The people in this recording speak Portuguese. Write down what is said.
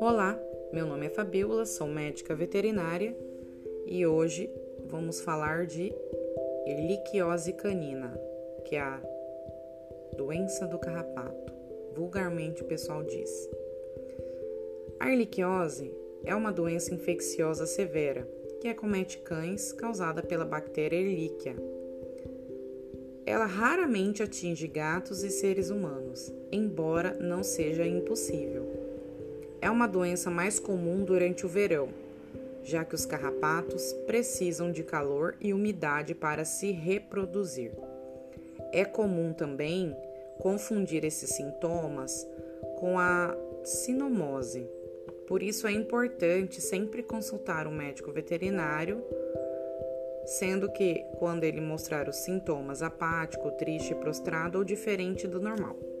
Olá, meu nome é Fabíola, sou médica veterinária e hoje vamos falar de erliquiose canina, que é a doença do carrapato, vulgarmente o pessoal diz. A erliquiose é uma doença infecciosa severa que acomete cães causada pela bactéria Ehrlichia. Ela raramente atinge gatos e seres humanos, embora não seja impossível. É uma doença mais comum durante o verão, já que os carrapatos precisam de calor e umidade para se reproduzir. É comum também confundir esses sintomas com a sinomose. Por isso é importante sempre consultar um médico veterinário, sendo que quando ele mostrar os sintomas apático, triste, prostrado ou diferente do normal.